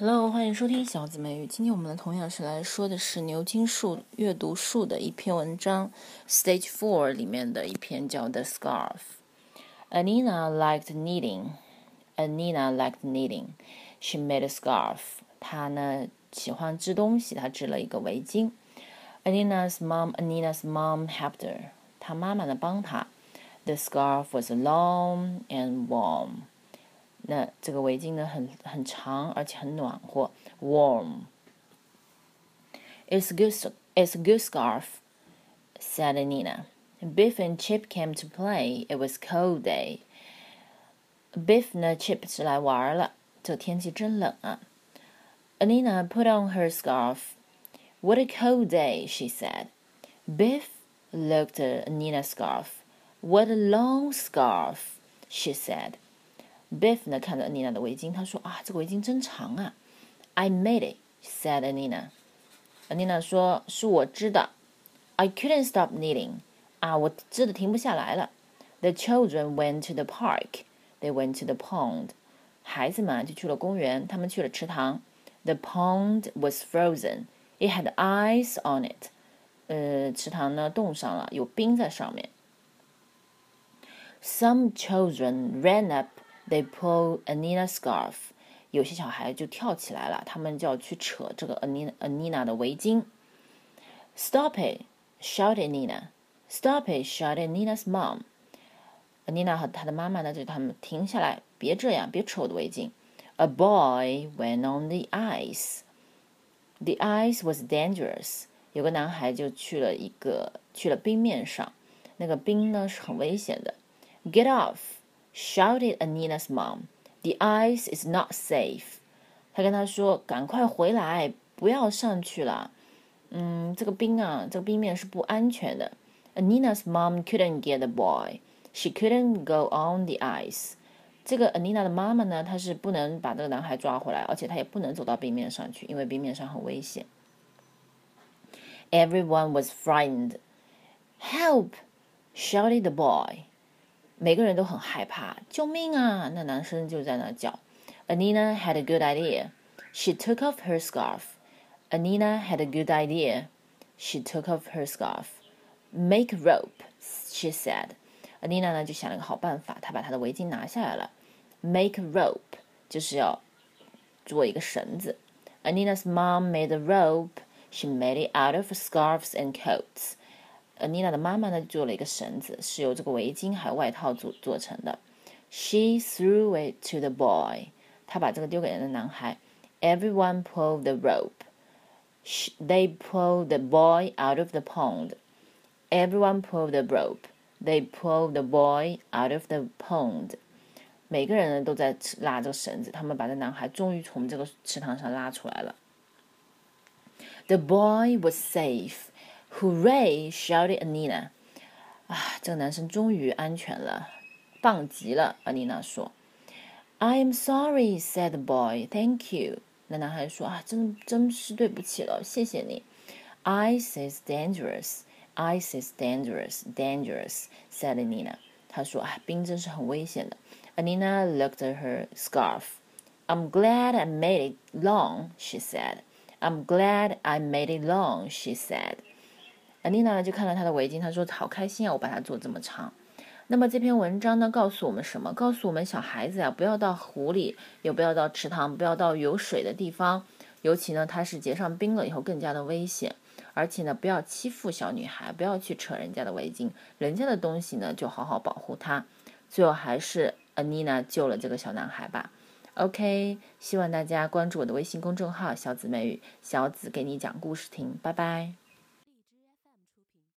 Hello，欢迎收听小姊妹语。今天我们的同样是来说的是牛津树阅读树的一篇文章，Stage Four 里面的一篇叫《The Scarf》。Anina liked knitting. Anina liked knitting. She made a scarf. 她呢喜欢织东西，她织了一个围巾。Anina's mom, Anina's mom helped her. 她妈妈呢帮她。The scarf was long and warm. 那这个围巾呢，很很长，而且很暖和，warm。It's a good, it's a good scarf, said Nina. Biff and Chip came to play. It was cold day. Biff 呢，Chip 是来玩了。这天气真冷啊。Anina put on her scarf. What a cold day, she said. Biff looked at Anina's scarf. What a long scarf, she said. Biff 呢看着 Anneena 的围巾，他说：“啊，这个围巾真长啊！”I made it，said Anneena。Anneena 说：“是我织的。”I couldn't stop knitting，啊，我织的停不下来了。The children went to the park. They went to the pond. 孩子们就去了公园，他们去了池塘。The pond was frozen. It had ice on it. 呃，池塘呢冻上了，有冰在上面。Some children ran up they pull Anina's scarf. 有些小孩就跳起来了，他们就要去扯这个 Anina Anina 的围巾。Stop it! shouted Nina. Stop it! shouted Nina's mom. Anina 和她的妈妈呢，就他们停下来，别这样，别扯我的围巾。A boy went on the ice. The ice was dangerous. 有个男孩就去了一个去了冰面上，那个冰呢是很危险的。Get off! shouted Anneena's mom. The ice is not safe. He 跟他说，赶快回来，不要上去了。嗯，这个冰啊，这个冰面是不安全的。Anneena's mom couldn't get the boy. She couldn't go on the ice. 这个 Anneena 的妈妈呢，她是不能把这个男孩抓回来，而且她也不能走到冰面上去，因为冰面上很危险。Everyone was frightened. Help! shouted the boy. 每个人都很害怕，救命啊！那男生就在那叫。Anneena had a good idea. She took off her scarf. Anneena had a good idea. She took off her scarf. Make rope, she said. Anneena 呢就想了个好办法，她把她的围巾拿下来了。Make rope 就是要做一个绳子。Anneena's mom made a rope. She made it out of scarves and coats. 呃，妮娜的妈妈呢做了一个绳子，是由这个围巾还有外套组做成的。She threw it to the boy，她把这个丢给了男孩。Everyone pulled the rope. They pulled the boy out of the pond. Everyone pulled the rope. They pulled the boy out of the pond. 每个人呢都在拉这个绳子，他们把这男孩终于从这个池塘上拉出来了。The boy was safe. Hooray! shouted Anneena. Ah, 啊，这个男生终于安全了，棒极了！安妮娜说。I am sorry, said the boy. Thank you. 那男孩说啊，真真是对不起了，谢谢你。Ice is dangerous. Ice is dangerous. Dangerous, said Anneena. 他说啊，冰真是很危险的。Anneena looked at her scarf. I'm glad I made it long, she said. I'm glad I made it long, she said. 安妮娜就看了她的围巾，她说：“好开心啊，我把它做这么长。”那么这篇文章呢，告诉我们什么？告诉我们小孩子呀，不要到湖里，也不要到池塘，不要到有水的地方。尤其呢，它是结上冰了以后更加的危险。而且呢，不要欺负小女孩，不要去扯人家的围巾，人家的东西呢，就好好保护它。最后还是安妮娜救了这个小男孩吧。OK，希望大家关注我的微信公众号“小紫美语”，小紫给你讲故事听。拜拜。